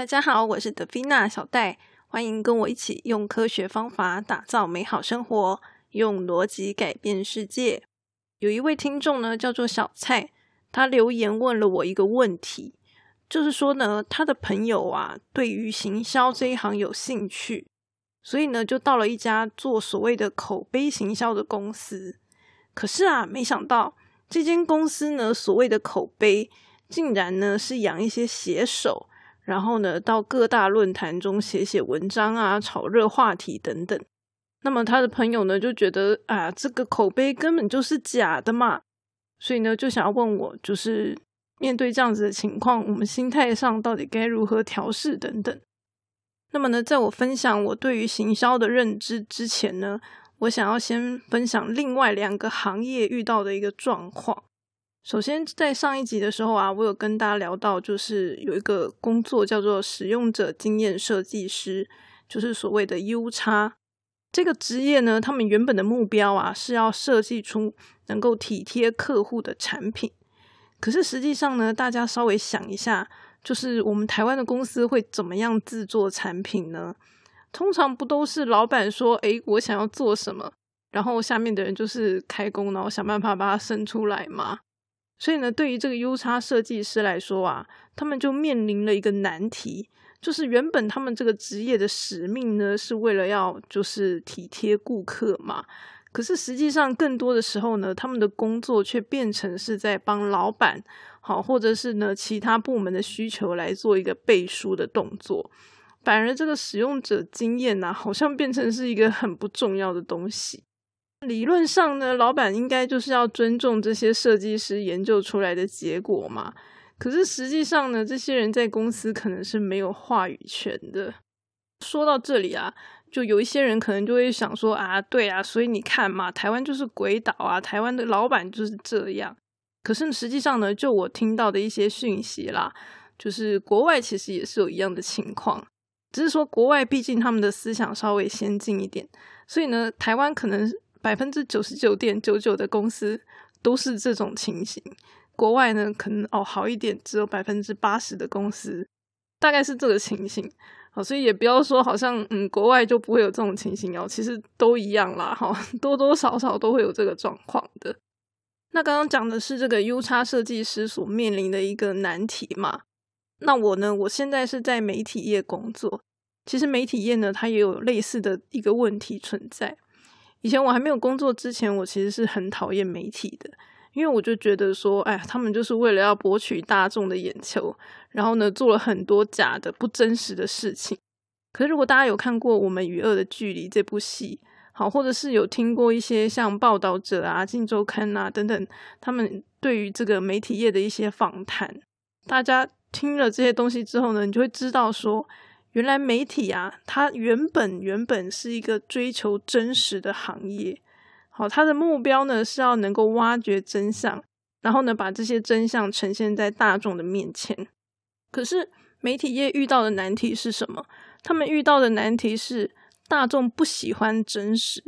大家好，我是德菲娜小戴，欢迎跟我一起用科学方法打造美好生活，用逻辑改变世界。有一位听众呢，叫做小蔡，他留言问了我一个问题，就是说呢，他的朋友啊，对于行销这一行有兴趣，所以呢，就到了一家做所谓的口碑行销的公司。可是啊，没想到这间公司呢，所谓的口碑，竟然呢是养一些写手。然后呢，到各大论坛中写写文章啊，炒热话题等等。那么他的朋友呢，就觉得啊，这个口碑根本就是假的嘛，所以呢，就想要问我，就是面对这样子的情况，我们心态上到底该如何调试等等。那么呢，在我分享我对于行销的认知之前呢，我想要先分享另外两个行业遇到的一个状况。首先，在上一集的时候啊，我有跟大家聊到，就是有一个工作叫做使用者经验设计师，就是所谓的 U 叉这个职业呢。他们原本的目标啊，是要设计出能够体贴客户的产品。可是实际上呢，大家稍微想一下，就是我们台湾的公司会怎么样制作产品呢？通常不都是老板说：“诶，我想要做什么”，然后下面的人就是开工，然后想办法把它生出来吗？所以呢，对于这个 U 叉设计师来说啊，他们就面临了一个难题，就是原本他们这个职业的使命呢，是为了要就是体贴顾客嘛。可是实际上，更多的时候呢，他们的工作却变成是在帮老板好，或者是呢其他部门的需求来做一个背书的动作，反而这个使用者经验呢，好像变成是一个很不重要的东西。理论上呢，老板应该就是要尊重这些设计师研究出来的结果嘛。可是实际上呢，这些人在公司可能是没有话语权的。说到这里啊，就有一些人可能就会想说啊，对啊，所以你看嘛，台湾就是鬼岛啊，台湾的老板就是这样。可是实际上呢，就我听到的一些讯息啦，就是国外其实也是有一样的情况，只是说国外毕竟他们的思想稍微先进一点，所以呢，台湾可能。百分之九十九点九九的公司都是这种情形，国外呢可能哦好一点，只有百分之八十的公司大概是这个情形，好，所以也不要说好像嗯国外就不会有这种情形哦，其实都一样啦，哈，多多少少都会有这个状况的。那刚刚讲的是这个 U 叉设计师所面临的一个难题嘛？那我呢，我现在是在媒体业工作，其实媒体业呢，它也有类似的一个问题存在。以前我还没有工作之前，我其实是很讨厌媒体的，因为我就觉得说，哎，他们就是为了要博取大众的眼球，然后呢，做了很多假的、不真实的事情。可是，如果大家有看过《我们与恶的距离》这部戏，好，或者是有听过一些像报道者啊、镜周刊啊等等，他们对于这个媒体业的一些访谈，大家听了这些东西之后呢，你就会知道说。原来媒体啊，它原本原本是一个追求真实的行业，好，它的目标呢是要能够挖掘真相，然后呢把这些真相呈现在大众的面前。可是媒体业遇到的难题是什么？他们遇到的难题是大众不喜欢真实，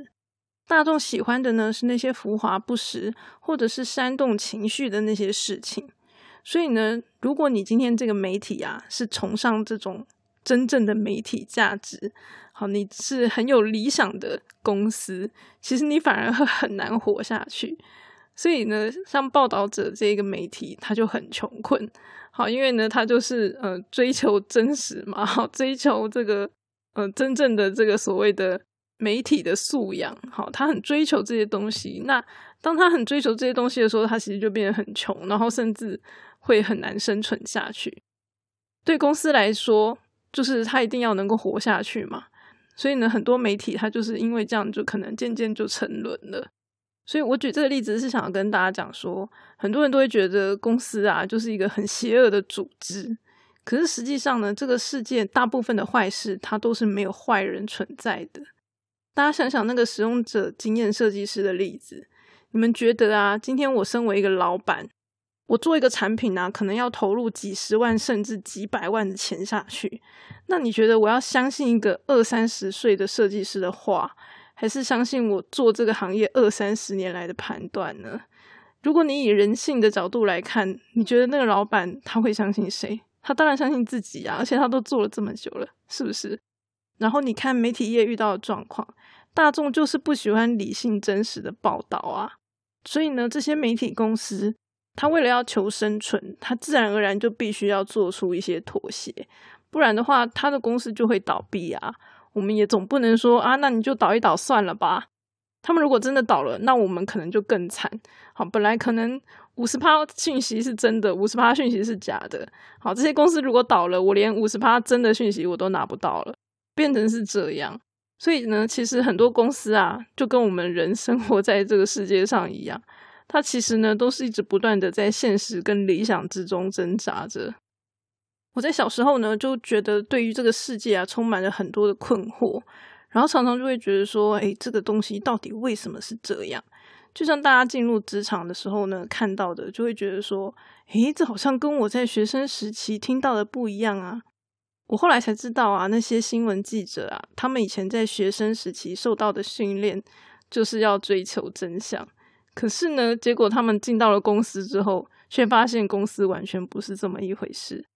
大众喜欢的呢是那些浮华不实或者是煽动情绪的那些事情。所以呢，如果你今天这个媒体啊是崇尚这种。真正的媒体价值，好，你是很有理想的公司，其实你反而会很难活下去。所以呢，像报道者这个媒体，他就很穷困，好，因为呢，他就是呃追求真实嘛，好，追求这个呃真正的这个所谓的媒体的素养，好，他很追求这些东西。那当他很追求这些东西的时候，他其实就变得很穷，然后甚至会很难生存下去。对公司来说。就是他一定要能够活下去嘛，所以呢，很多媒体他就是因为这样，就可能渐渐就沉沦了。所以我举这个例子是想要跟大家讲说，很多人都会觉得公司啊就是一个很邪恶的组织，可是实际上呢，这个世界大部分的坏事它都是没有坏人存在的。大家想想那个使用者经验设计师的例子，你们觉得啊，今天我身为一个老板。我做一个产品呢，可能要投入几十万甚至几百万的钱下去。那你觉得我要相信一个二三十岁的设计师的话，还是相信我做这个行业二三十年来的判断呢？如果你以人性的角度来看，你觉得那个老板他会相信谁？他当然相信自己啊，而且他都做了这么久了，是不是？然后你看媒体业遇到的状况，大众就是不喜欢理性真实的报道啊，所以呢，这些媒体公司，他为了要求生存，他自然而然就必须要做出一些妥协，不然的话，他的公司就会倒闭啊。我们也总不能说啊，那你就倒一倒算了吧。他们如果真的倒了，那我们可能就更惨。好，本来可能五十趴讯息是真的，五十趴讯息是假的。好，这些公司如果倒了，我连五十趴真的讯息我都拿不到了。变成是这样，所以呢，其实很多公司啊，就跟我们人生活在这个世界上一样，他其实呢，都是一直不断的在现实跟理想之中挣扎着。我在小时候呢，就觉得对于这个世界啊，充满了很多的困惑，然后常常就会觉得说，哎，这个东西到底为什么是这样？就像大家进入职场的时候呢，看到的，就会觉得说，诶，这好像跟我在学生时期听到的不一样啊。我后来才知道啊，那些新闻记者啊，他们以前在学生时期受到的训练，就是要追求真相。可是呢，结果他们进到了公司之后，却发现公司完全不是这么一回事。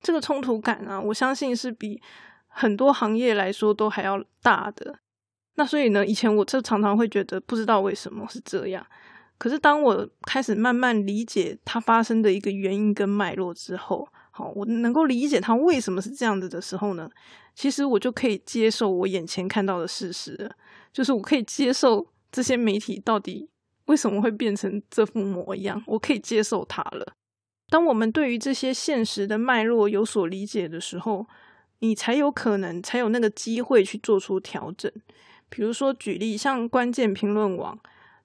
这个冲突感啊，我相信是比很多行业来说都还要大的。那所以呢，以前我就常常会觉得不知道为什么是这样。可是当我开始慢慢理解它发生的一个原因跟脉络之后，好，我能够理解它为什么是这样子的时候呢，其实我就可以接受我眼前看到的事实，就是我可以接受这些媒体到底为什么会变成这副模样，我可以接受它了。当我们对于这些现实的脉络有所理解的时候，你才有可能才有那个机会去做出调整。比如说举例，像关键评论网，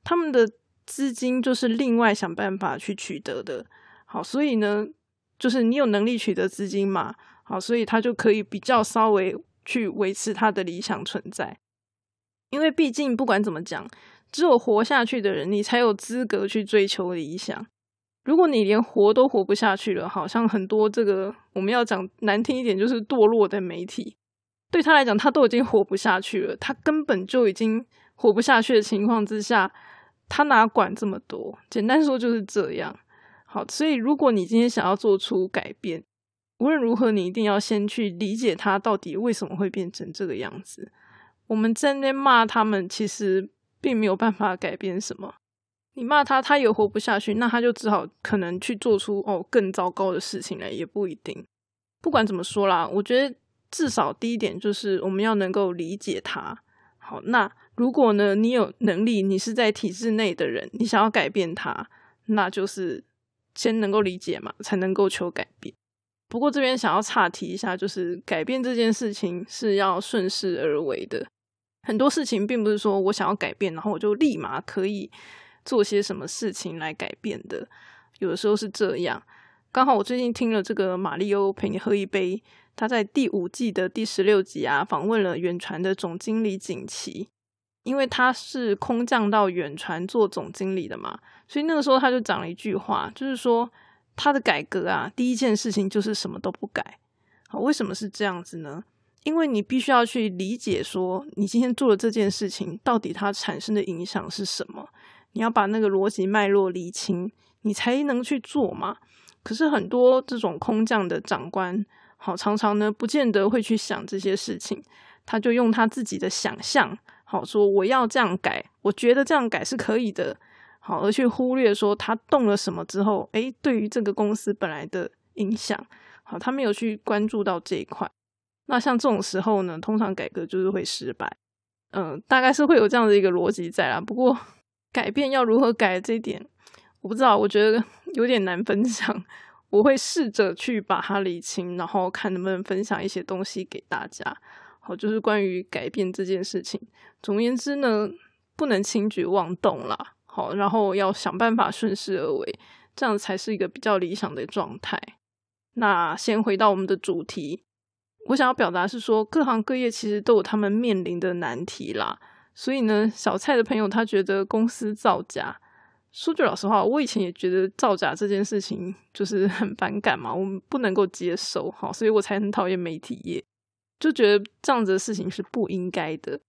他们的资金就是另外想办法去取得的。好，所以呢。就是你有能力取得资金嘛，好，所以他就可以比较稍微去维持他的理想存在。因为毕竟不管怎么讲，只有活下去的人，你才有资格去追求理想。如果你连活都活不下去了，好像很多这个我们要讲难听一点，就是堕落的媒体，对他来讲，他都已经活不下去了，他根本就已经活不下去的情况之下，他哪管这么多？简单说就是这样。好，所以如果你今天想要做出改变，无论如何，你一定要先去理解他到底为什么会变成这个样子。我们在那骂他们，其实并没有办法改变什么。你骂他，他也活不下去，那他就只好可能去做出哦更糟糕的事情来，也不一定。不管怎么说啦，我觉得至少第一点就是我们要能够理解他。好，那如果呢，你有能力，你是在体制内的人，你想要改变他，那就是。先能够理解嘛，才能够求改变。不过这边想要岔题一下，就是改变这件事情是要顺势而为的。很多事情并不是说我想要改变，然后我就立马可以做些什么事情来改变的。有的时候是这样。刚好我最近听了这个《马里欧陪你喝一杯》，他在第五季的第十六集啊，访问了远传的总经理景琦。因为他是空降到远传做总经理的嘛，所以那个时候他就讲了一句话，就是说他的改革啊，第一件事情就是什么都不改。好，为什么是这样子呢？因为你必须要去理解说，你今天做的这件事情到底它产生的影响是什么，你要把那个逻辑脉络理清，你才能去做嘛。可是很多这种空降的长官，好常常呢，不见得会去想这些事情，他就用他自己的想象。好说，我要这样改，我觉得这样改是可以的。好，而去忽略说他动了什么之后，诶，对于这个公司本来的影响，好，他没有去关注到这一块。那像这种时候呢，通常改革就是会失败。嗯，大概是会有这样的一个逻辑在啦。不过 改变要如何改这一点，我不知道，我觉得有点难分享。我会试着去把它理清，然后看能不能分享一些东西给大家。好，就是关于改变这件事情。总而言之呢，不能轻举妄动啦。好，然后要想办法顺势而为，这样才是一个比较理想的状态。那先回到我们的主题，我想要表达是说，各行各业其实都有他们面临的难题啦。所以呢，小蔡的朋友他觉得公司造假，说句老实话，我以前也觉得造假这件事情就是很反感嘛，我们不能够接受。好，所以我才很讨厌媒体业。就觉得这样子的事情是不应该的。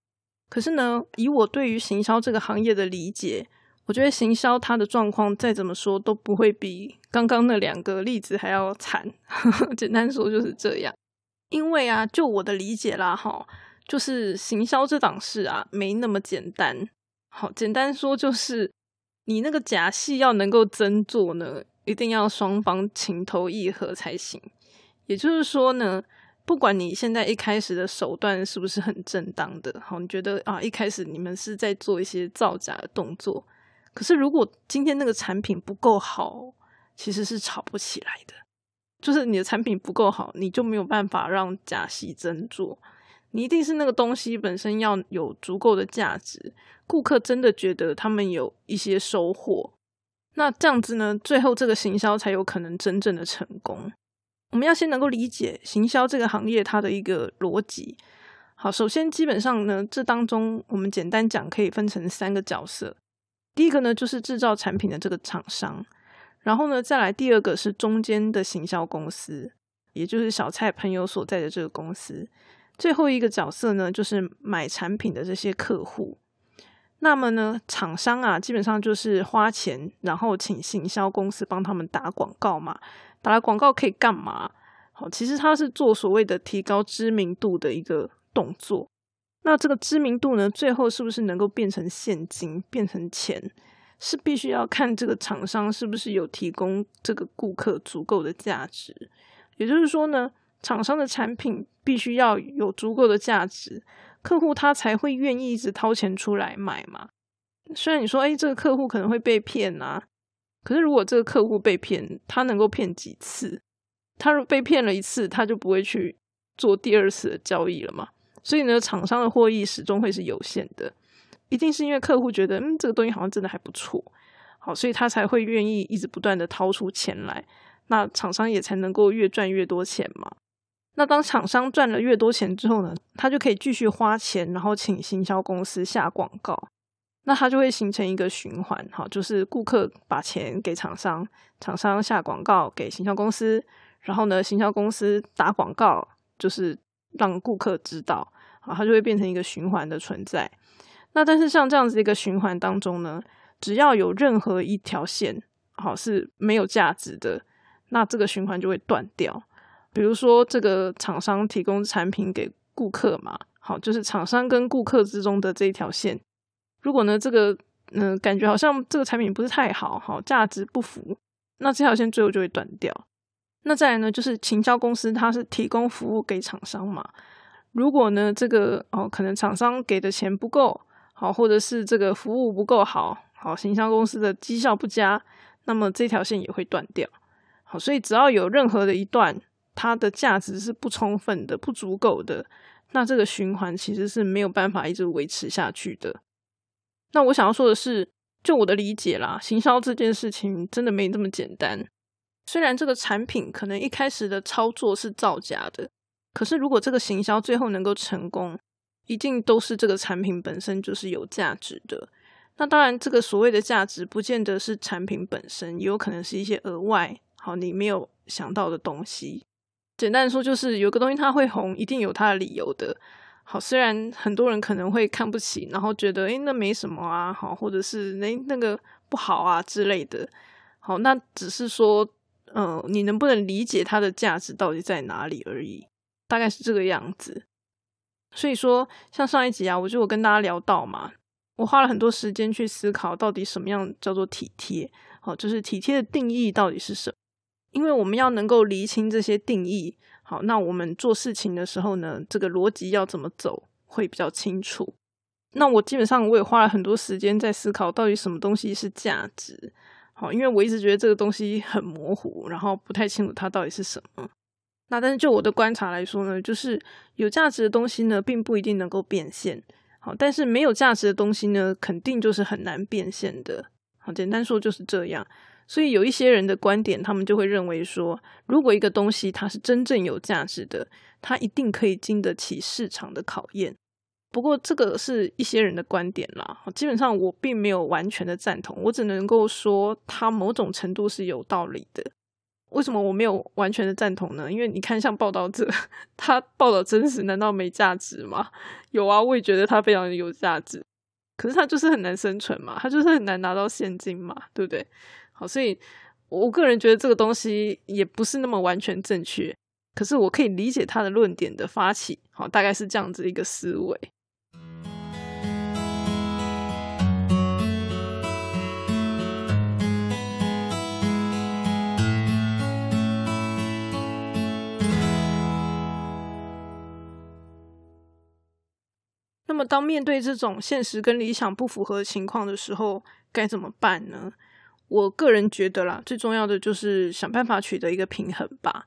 可是呢，以我对于行销这个行业的理解，我觉得行销它的状况再怎么说都不会比刚刚那两个例子还要惨。简单说就是这样，因为啊，就我的理解啦，哈，就是行销这档事啊，没那么简单。好，简单说就是你那个假戏要能够真做呢，一定要双方情投意合才行。也就是说呢。不管你现在一开始的手段是不是很正当的，好，你觉得啊，一开始你们是在做一些造假的动作，可是如果今天那个产品不够好，其实是炒不起来的。就是你的产品不够好，你就没有办法让假戏真做。你一定是那个东西本身要有足够的价值，顾客真的觉得他们有一些收获，那这样子呢，最后这个行销才有可能真正的成功。我们要先能够理解行销这个行业它的一个逻辑。好，首先基本上呢，这当中我们简单讲可以分成三个角色。第一个呢就是制造产品的这个厂商，然后呢再来第二个是中间的行销公司，也就是小蔡朋友所在的这个公司。最后一个角色呢就是买产品的这些客户。那么呢，厂商啊基本上就是花钱，然后请行销公司帮他们打广告嘛。打了广告可以干嘛？好，其实它是做所谓的提高知名度的一个动作。那这个知名度呢，最后是不是能够变成现金、变成钱，是必须要看这个厂商是不是有提供这个顾客足够的价值。也就是说呢，厂商的产品必须要有足够的价值，客户他才会愿意一直掏钱出来买嘛。虽然你说，哎，这个客户可能会被骗啊。可是，如果这个客户被骗，他能够骗几次？他如被骗了一次，他就不会去做第二次的交易了嘛？所以呢，厂商的获益始终会是有限的。一定是因为客户觉得，嗯，这个东西好像真的还不错，好，所以他才会愿意一直不断的掏出钱来。那厂商也才能够越赚越多钱嘛。那当厂商赚了越多钱之后呢，他就可以继续花钱，然后请行销公司下广告。那它就会形成一个循环，哈，就是顾客把钱给厂商，厂商下广告给行销公司，然后呢，行销公司打广告，就是让顾客知道，啊，它就会变成一个循环的存在。那但是像这样子一个循环当中呢，只要有任何一条线，好是没有价值的，那这个循环就会断掉。比如说这个厂商提供产品给顾客嘛，好，就是厂商跟顾客之中的这一条线。如果呢，这个嗯，感觉好像这个产品不是太好，好价值不符，那这条线最后就会断掉。那再来呢，就是行销公司它是提供服务给厂商嘛。如果呢，这个哦，可能厂商给的钱不够好，或者是这个服务不够好，好行销公司的绩效不佳，那么这条线也会断掉。好，所以只要有任何的一段它的价值是不充分的、不足够的，那这个循环其实是没有办法一直维持下去的。那我想要说的是，就我的理解啦，行销这件事情真的没这么简单。虽然这个产品可能一开始的操作是造假的，可是如果这个行销最后能够成功，一定都是这个产品本身就是有价值的。那当然，这个所谓的价值，不见得是产品本身，也有可能是一些额外好你没有想到的东西。简单说，就是有个东西它会红，一定有它的理由的。好，虽然很多人可能会看不起，然后觉得诶那没什么啊，好，或者是诶那个不好啊之类的。好，那只是说，呃，你能不能理解它的价值到底在哪里而已，大概是这个样子。所以说，像上一集啊，我就有跟大家聊到嘛，我花了很多时间去思考，到底什么样叫做体贴？好，就是体贴的定义到底是什么？因为我们要能够厘清这些定义。好，那我们做事情的时候呢，这个逻辑要怎么走会比较清楚。那我基本上我也花了很多时间在思考，到底什么东西是价值。好，因为我一直觉得这个东西很模糊，然后不太清楚它到底是什么。那但是就我的观察来说呢，就是有价值的东西呢，并不一定能够变现。好，但是没有价值的东西呢，肯定就是很难变现的。好，简单说就是这样。所以有一些人的观点，他们就会认为说，如果一个东西它是真正有价值的，它一定可以经得起市场的考验。不过这个是一些人的观点啦，基本上我并没有完全的赞同，我只能够说它某种程度是有道理的。为什么我没有完全的赞同呢？因为你看，像报道者，他报道真实，难道没价值吗？有啊，我也觉得他非常有价值。可是它就是很难生存嘛，它就是很难拿到现金嘛，对不对？好，所以我个人觉得这个东西也不是那么完全正确，可是我可以理解他的论点的发起，好，大概是这样子一个思维。那么，当面对这种现实跟理想不符合的情况的时候，该怎么办呢？我个人觉得啦，最重要的就是想办法取得一个平衡吧。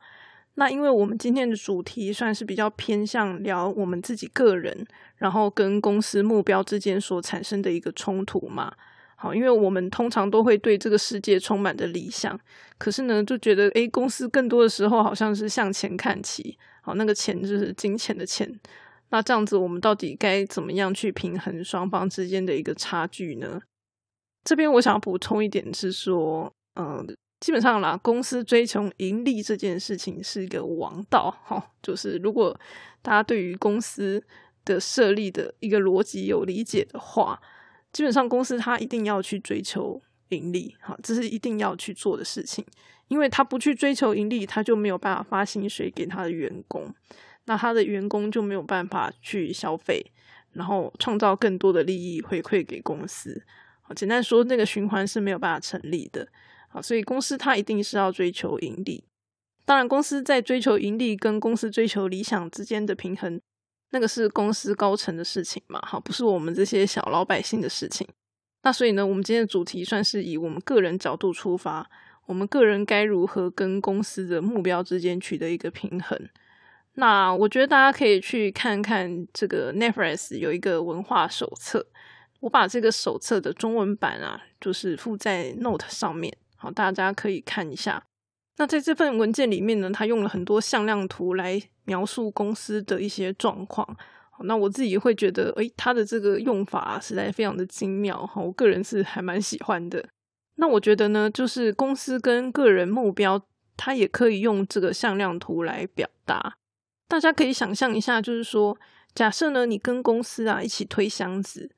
那因为我们今天的主题算是比较偏向聊我们自己个人，然后跟公司目标之间所产生的一个冲突嘛。好，因为我们通常都会对这个世界充满着理想，可是呢，就觉得诶，公司更多的时候好像是向前看齐。好，那个钱就是金钱的钱。那这样子，我们到底该怎么样去平衡双方之间的一个差距呢？这边我想要补充一点是说，嗯，基本上啦，公司追求盈利这件事情是一个王道，哈，就是如果大家对于公司的设立的一个逻辑有理解的话，基本上公司它一定要去追求盈利，哈，这是一定要去做的事情，因为他不去追求盈利，他就没有办法发薪水给他的员工。那他的员工就没有办法去消费，然后创造更多的利益回馈给公司。好，简单说，那个循环是没有办法成立的。好，所以公司它一定是要追求盈利。当然，公司在追求盈利跟公司追求理想之间的平衡，那个是公司高层的事情嘛？好，不是我们这些小老百姓的事情。那所以呢，我们今天的主题算是以我们个人角度出发，我们个人该如何跟公司的目标之间取得一个平衡？那我觉得大家可以去看看这个 Netflix 有一个文化手册，我把这个手册的中文版啊，就是附在 Note 上面，好，大家可以看一下。那在这份文件里面呢，他用了很多向量图来描述公司的一些状况。那我自己会觉得，诶，他的这个用法实在非常的精妙哈，我个人是还蛮喜欢的。那我觉得呢，就是公司跟个人目标，它也可以用这个向量图来表达。大家可以想象一下，就是说，假设呢，你跟公司啊一起推箱子，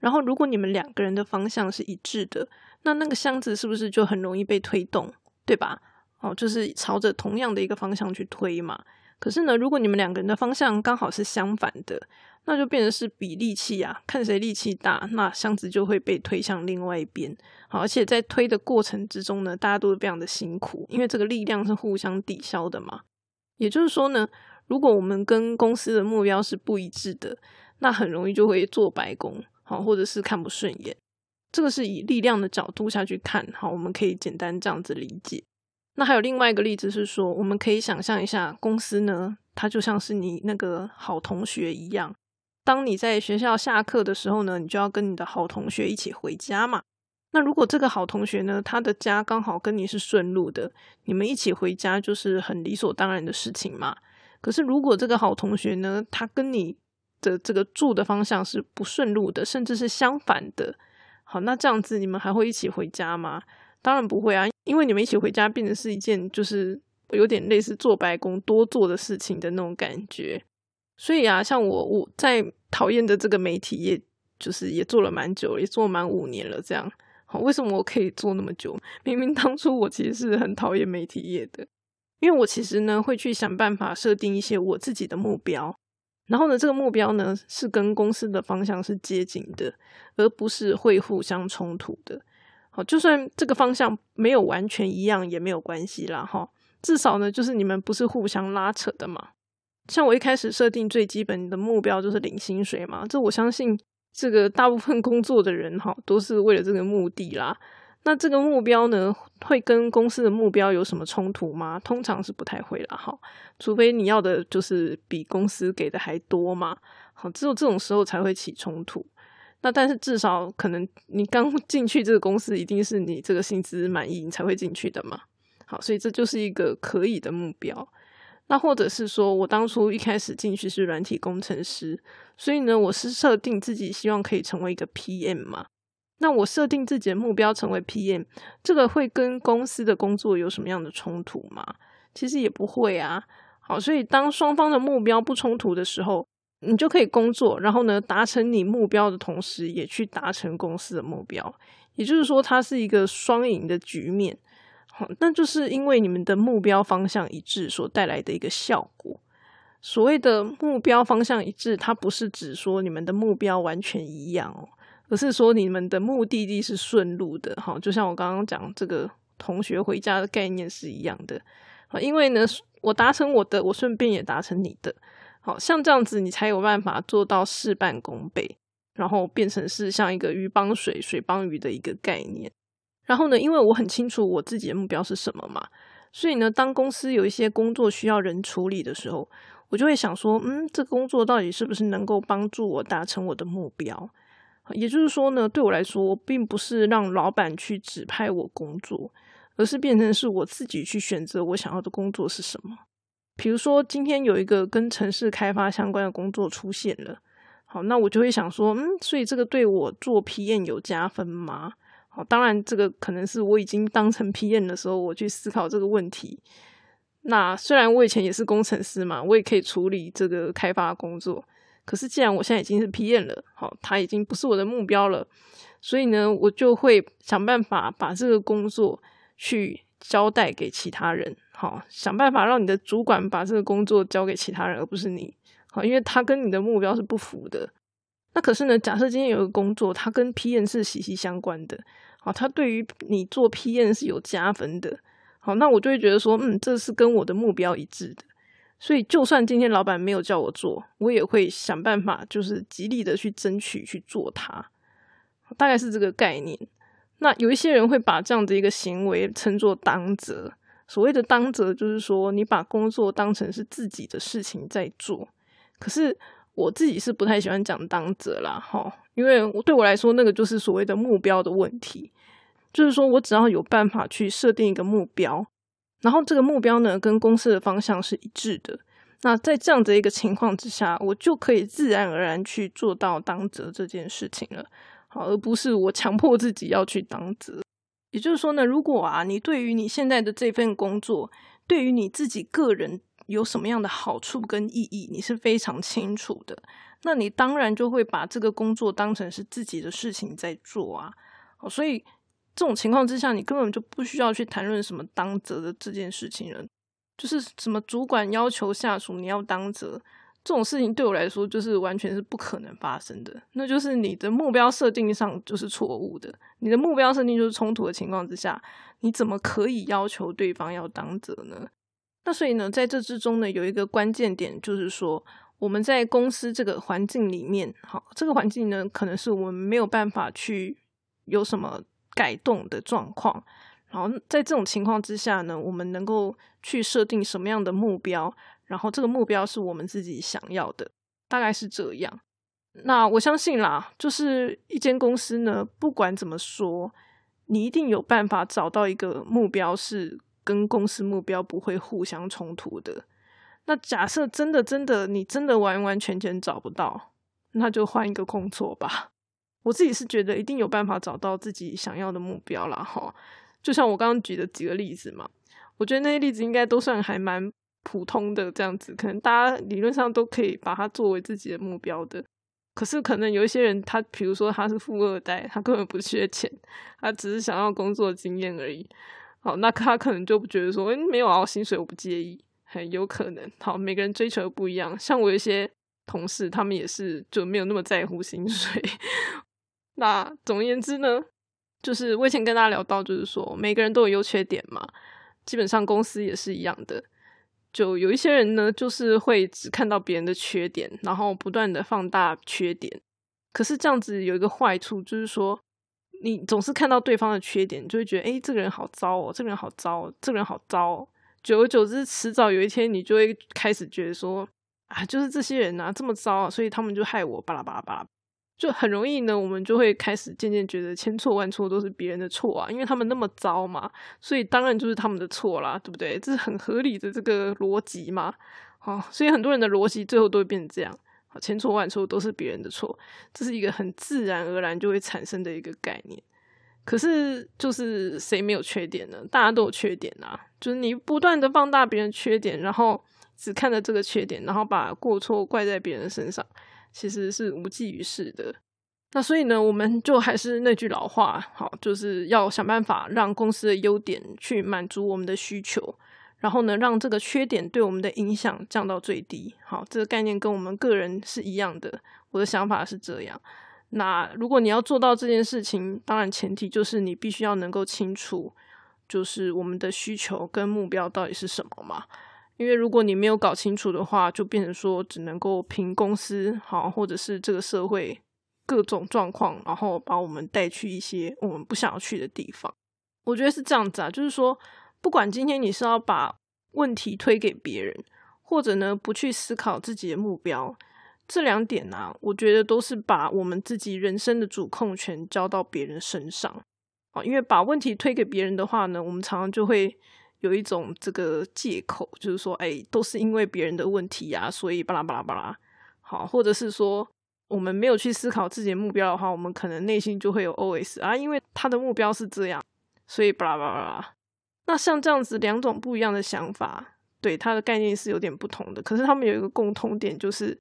然后如果你们两个人的方向是一致的，那那个箱子是不是就很容易被推动，对吧？哦，就是朝着同样的一个方向去推嘛。可是呢，如果你们两个人的方向刚好是相反的，那就变成是比力气啊，看谁力气大，那箱子就会被推向另外一边。好，而且在推的过程之中呢，大家都是非常的辛苦，因为这个力量是互相抵消的嘛。也就是说呢。如果我们跟公司的目标是不一致的，那很容易就会做白工，好，或者是看不顺眼。这个是以力量的角度下去看，好，我们可以简单这样子理解。那还有另外一个例子是说，我们可以想象一下，公司呢，它就像是你那个好同学一样。当你在学校下课的时候呢，你就要跟你的好同学一起回家嘛。那如果这个好同学呢，他的家刚好跟你是顺路的，你们一起回家就是很理所当然的事情嘛。可是，如果这个好同学呢，他跟你的这个住的方向是不顺路的，甚至是相反的，好，那这样子你们还会一起回家吗？当然不会啊，因为你们一起回家变成是一件就是有点类似做白工多做的事情的那种感觉。所以啊，像我我在讨厌的这个媒体，也就是也做了蛮久，也做满五年了，这样好，为什么我可以做那么久？明明当初我其实是很讨厌媒体业的。因为我其实呢会去想办法设定一些我自己的目标，然后呢这个目标呢是跟公司的方向是接近的，而不是会互相冲突的。好，就算这个方向没有完全一样也没有关系啦，哈，至少呢就是你们不是互相拉扯的嘛。像我一开始设定最基本的目标就是领薪水嘛，这我相信这个大部分工作的人哈都是为了这个目的啦。那这个目标呢，会跟公司的目标有什么冲突吗？通常是不太会了哈，除非你要的就是比公司给的还多嘛，好，只有这种时候才会起冲突。那但是至少可能你刚 进去这个公司，一定是你这个薪资满意，你才会进去的嘛。好，所以这就是一个可以的目标。那或者是说我当初一开始进去是软体工程师，所以呢，我是设定自己希望可以成为一个 PM 嘛。那我设定自己的目标成为 PM，这个会跟公司的工作有什么样的冲突吗？其实也不会啊。好，所以当双方的目标不冲突的时候，你就可以工作，然后呢，达成你目标的同时，也去达成公司的目标。也就是说，它是一个双赢的局面。好，那就是因为你们的目标方向一致所带来的一个效果。所谓的目标方向一致，它不是指说你们的目标完全一样哦，而是说你们的目的地是顺路的。好，就像我刚刚讲这个同学回家的概念是一样的。啊，因为呢，我达成我的，我顺便也达成你的。好像这样子，你才有办法做到事半功倍，然后变成是像一个鱼帮水，水帮鱼的一个概念。然后呢，因为我很清楚我自己的目标是什么嘛，所以呢，当公司有一些工作需要人处理的时候，我就会想说，嗯，这工作到底是不是能够帮助我达成我的目标？也就是说呢，对我来说，并不是让老板去指派我工作，而是变成是我自己去选择我想要的工作是什么。比如说，今天有一个跟城市开发相关的工作出现了，好，那我就会想说，嗯，所以这个对我做 PM 有加分吗？好，当然这个可能是我已经当成 PM 的时候，我去思考这个问题。那虽然我以前也是工程师嘛，我也可以处理这个开发工作，可是既然我现在已经是 PM 了，好，它已经不是我的目标了，所以呢，我就会想办法把这个工作去交代给其他人。好，想办法让你的主管把这个工作交给其他人，而不是你。好，因为他跟你的目标是不符的。那可是呢，假设今天有个工作，它跟 PM 是息息相关的。好，它对于你做 PM 是有加分的。好，那我就会觉得说，嗯，这是跟我的目标一致的。所以，就算今天老板没有叫我做，我也会想办法，就是极力的去争取去做它。大概是这个概念。那有一些人会把这样的一个行为称作当责。所谓的当责，就是说你把工作当成是自己的事情在做。可是我自己是不太喜欢讲当责啦，哈，因为我对我来说，那个就是所谓的目标的问题。就是说我只要有办法去设定一个目标，然后这个目标呢跟公司的方向是一致的，那在这样的一个情况之下，我就可以自然而然去做到当责这件事情了，好，而不是我强迫自己要去当责。也就是说呢，如果啊，你对于你现在的这份工作，对于你自己个人有什么样的好处跟意义，你是非常清楚的，那你当然就会把这个工作当成是自己的事情在做啊。好所以这种情况之下，你根本就不需要去谈论什么当责的这件事情了，就是什么主管要求下属你要当责。这种事情对我来说就是完全是不可能发生的，那就是你的目标设定上就是错误的，你的目标设定就是冲突的情况之下，你怎么可以要求对方要当责呢？那所以呢，在这之中呢，有一个关键点就是说，我们在公司这个环境里面，好，这个环境呢，可能是我们没有办法去有什么改动的状况，然后在这种情况之下呢，我们能够去设定什么样的目标？然后这个目标是我们自己想要的，大概是这样。那我相信啦，就是一间公司呢，不管怎么说，你一定有办法找到一个目标是跟公司目标不会互相冲突的。那假设真的真的你真的完完全全找不到，那就换一个工作吧。我自己是觉得一定有办法找到自己想要的目标啦。哈。就像我刚刚举的几个例子嘛，我觉得那些例子应该都算还蛮。普通的这样子，可能大家理论上都可以把它作为自己的目标的。可是，可能有一些人，他比如说他是富二代，他根本不缺钱，他只是想要工作经验而已。好，那他可能就不觉得说，没有啊，薪水我不介意，很有可能。好，每个人追求不一样。像我有一些同事，他们也是就没有那么在乎薪水。那总而言之呢，就是我以前跟大家聊到，就是说每个人都有优缺点嘛，基本上公司也是一样的。就有一些人呢，就是会只看到别人的缺点，然后不断的放大缺点。可是这样子有一个坏处，就是说你总是看到对方的缺点，就会觉得哎，这个人好糟哦，这个人好糟，这个人好糟。哦久而久之，迟早有一天，你就会开始觉得说啊，就是这些人啊这么糟，所以他们就害我，巴拉巴拉巴拉。就很容易呢，我们就会开始渐渐觉得千错万错都是别人的错啊，因为他们那么糟嘛，所以当然就是他们的错啦，对不对？这是很合理的这个逻辑嘛。好，所以很多人的逻辑最后都会变成这样，好，千错万错都是别人的错，这是一个很自然而然就会产生的一个概念。可是就是谁没有缺点呢？大家都有缺点啊，就是你不断的放大别人缺点，然后只看着这个缺点，然后把过错怪在别人身上，其实是无济于事的。那所以呢，我们就还是那句老话，好，就是要想办法让公司的优点去满足我们的需求。然后呢，让这个缺点对我们的影响降到最低。好，这个概念跟我们个人是一样的。我的想法是这样。那如果你要做到这件事情，当然前提就是你必须要能够清楚，就是我们的需求跟目标到底是什么嘛。因为如果你没有搞清楚的话，就变成说只能够凭公司好，或者是这个社会各种状况，然后把我们带去一些我们不想要去的地方。我觉得是这样子啊，就是说。不管今天你是要把问题推给别人，或者呢不去思考自己的目标，这两点呢，我觉得都是把我们自己人生的主控权交到别人身上啊。因为把问题推给别人的话呢，我们常常就会有一种这个借口，就是说，哎，都是因为别人的问题呀，所以巴拉巴拉巴拉。好，或者是说，我们没有去思考自己的目标的话，我们可能内心就会有 OS 啊，因为他的目标是这样，所以巴拉巴拉巴拉。那像这样子两种不一样的想法，对它的概念是有点不同的。可是他们有一个共通点，就是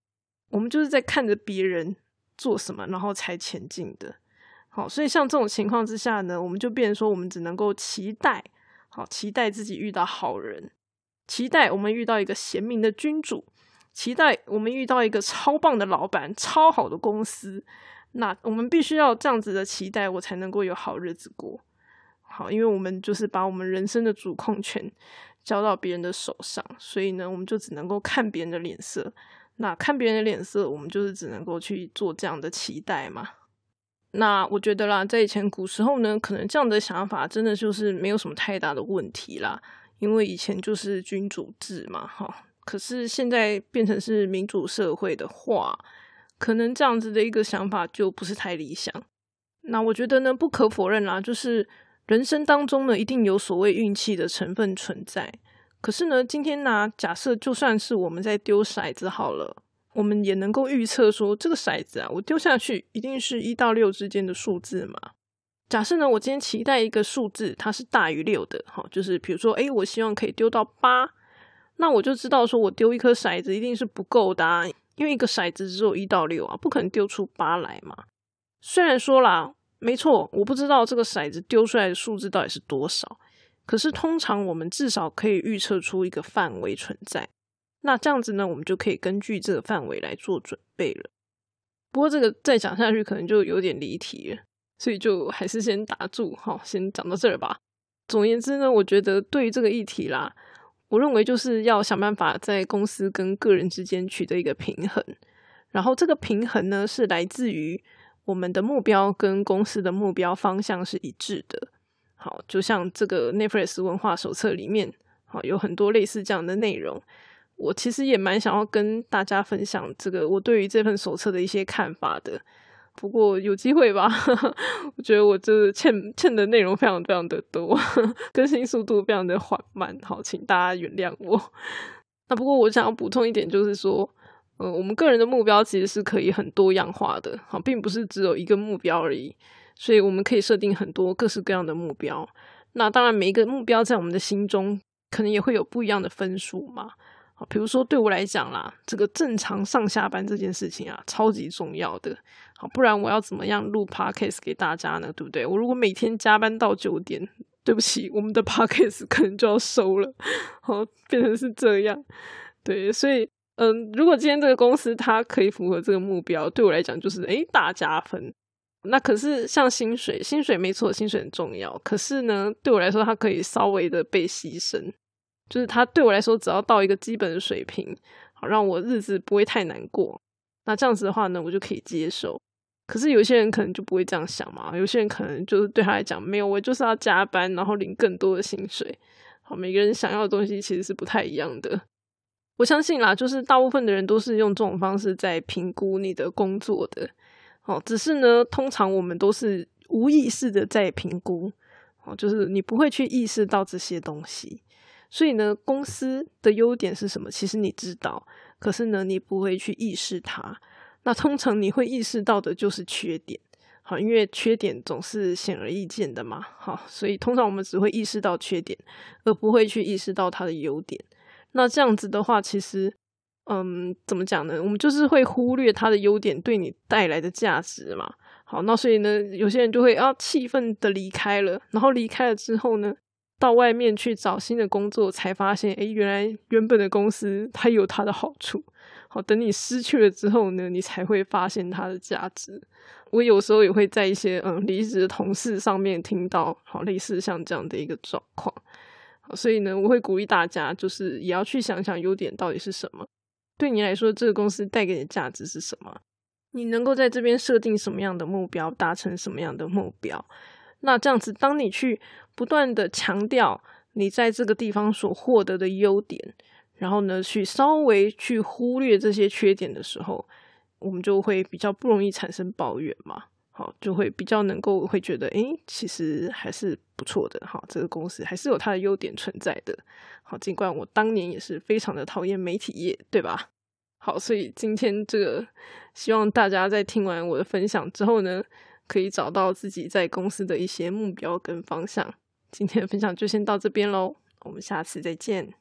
我们就是在看着别人做什么，然后才前进的。好，所以像这种情况之下呢，我们就变成说，我们只能够期待，好，期待自己遇到好人，期待我们遇到一个贤明的君主，期待我们遇到一个超棒的老板、超好的公司。那我们必须要这样子的期待，我才能够有好日子过。好，因为我们就是把我们人生的主控权交到别人的手上，所以呢，我们就只能够看别人的脸色。那看别人的脸色，我们就是只能够去做这样的期待嘛。那我觉得啦，在以前古时候呢，可能这样的想法真的就是没有什么太大的问题啦，因为以前就是君主制嘛，哈。可是现在变成是民主社会的话，可能这样子的一个想法就不是太理想。那我觉得呢，不可否认啦，就是。人生当中呢，一定有所谓运气的成分存在。可是呢，今天呢，假设就算是我们在丢骰子好了，我们也能够预测说，这个骰子啊，我丢下去一定是一到六之间的数字嘛。假设呢，我今天期待一个数字，它是大于六的，好，就是比如说，诶，我希望可以丢到八，那我就知道说我丢一颗骰子一定是不够的，啊因为一个骰子只有一到六啊，不可能丢出八来嘛。虽然说啦。没错，我不知道这个骰子丢出来的数字到底是多少，可是通常我们至少可以预测出一个范围存在。那这样子呢，我们就可以根据这个范围来做准备了。不过这个再讲下去可能就有点离题了，所以就还是先打住，好，先讲到这儿吧。总而言之呢，我觉得对于这个议题啦，我认为就是要想办法在公司跟个人之间取得一个平衡，然后这个平衡呢是来自于。我们的目标跟公司的目标方向是一致的。好，就像这个 Netflix 文化手册里面，好有很多类似这样的内容。我其实也蛮想要跟大家分享这个我对于这份手册的一些看法的。不过有机会吧，我觉得我这欠欠的内容非常非常的多，更新速度非常的缓慢。好，请大家原谅我。那不过我想要补充一点，就是说。呃，我们个人的目标其实是可以很多样化的，好，并不是只有一个目标而已。所以我们可以设定很多各式各样的目标。那当然，每一个目标在我们的心中可能也会有不一样的分数嘛。比如说对我来讲啦，这个正常上下班这件事情啊，超级重要的。好，不然我要怎么样录 podcast 给大家呢？对不对？我如果每天加班到九点，对不起，我们的 podcast 可能就要收了。好，变成是这样。对，所以。嗯，如果今天这个公司它可以符合这个目标，对我来讲就是诶大加分。那可是像薪水，薪水没错，薪水很重要。可是呢，对我来说，它可以稍微的被牺牲，就是它对我来说，只要到一个基本的水平，好让我日子不会太难过。那这样子的话呢，我就可以接受。可是有些人可能就不会这样想嘛，有些人可能就是对他来讲，没有我就是要加班，然后领更多的薪水。好，每个人想要的东西其实是不太一样的。我相信啦，就是大部分的人都是用这种方式在评估你的工作的。哦，只是呢，通常我们都是无意识的在评估，哦，就是你不会去意识到这些东西。所以呢，公司的优点是什么？其实你知道，可是呢，你不会去意识它。那通常你会意识到的就是缺点，好，因为缺点总是显而易见的嘛。好，所以通常我们只会意识到缺点，而不会去意识到它的优点。那这样子的话，其实，嗯，怎么讲呢？我们就是会忽略它的优点对你带来的价值嘛。好，那所以呢，有些人就会啊气愤的离开了，然后离开了之后呢，到外面去找新的工作，才发现，诶，原来原本的公司它有它的好处。好，等你失去了之后呢，你才会发现它的价值。我有时候也会在一些嗯离职的同事上面听到，好类似像这样的一个状况。好，所以呢，我会鼓励大家，就是也要去想想优点到底是什么。对你来说，这个公司带给你的价值是什么？你能够在这边设定什么样的目标，达成什么样的目标？那这样子，当你去不断的强调你在这个地方所获得的优点。然后呢，去稍微去忽略这些缺点的时候，我们就会比较不容易产生抱怨嘛。好，就会比较能够会觉得，诶，其实还是不错的。好，这个公司还是有它的优点存在的。好，尽管我当年也是非常的讨厌媒体业，对吧？好，所以今天这个希望大家在听完我的分享之后呢，可以找到自己在公司的一些目标跟方向。今天的分享就先到这边喽，我们下次再见。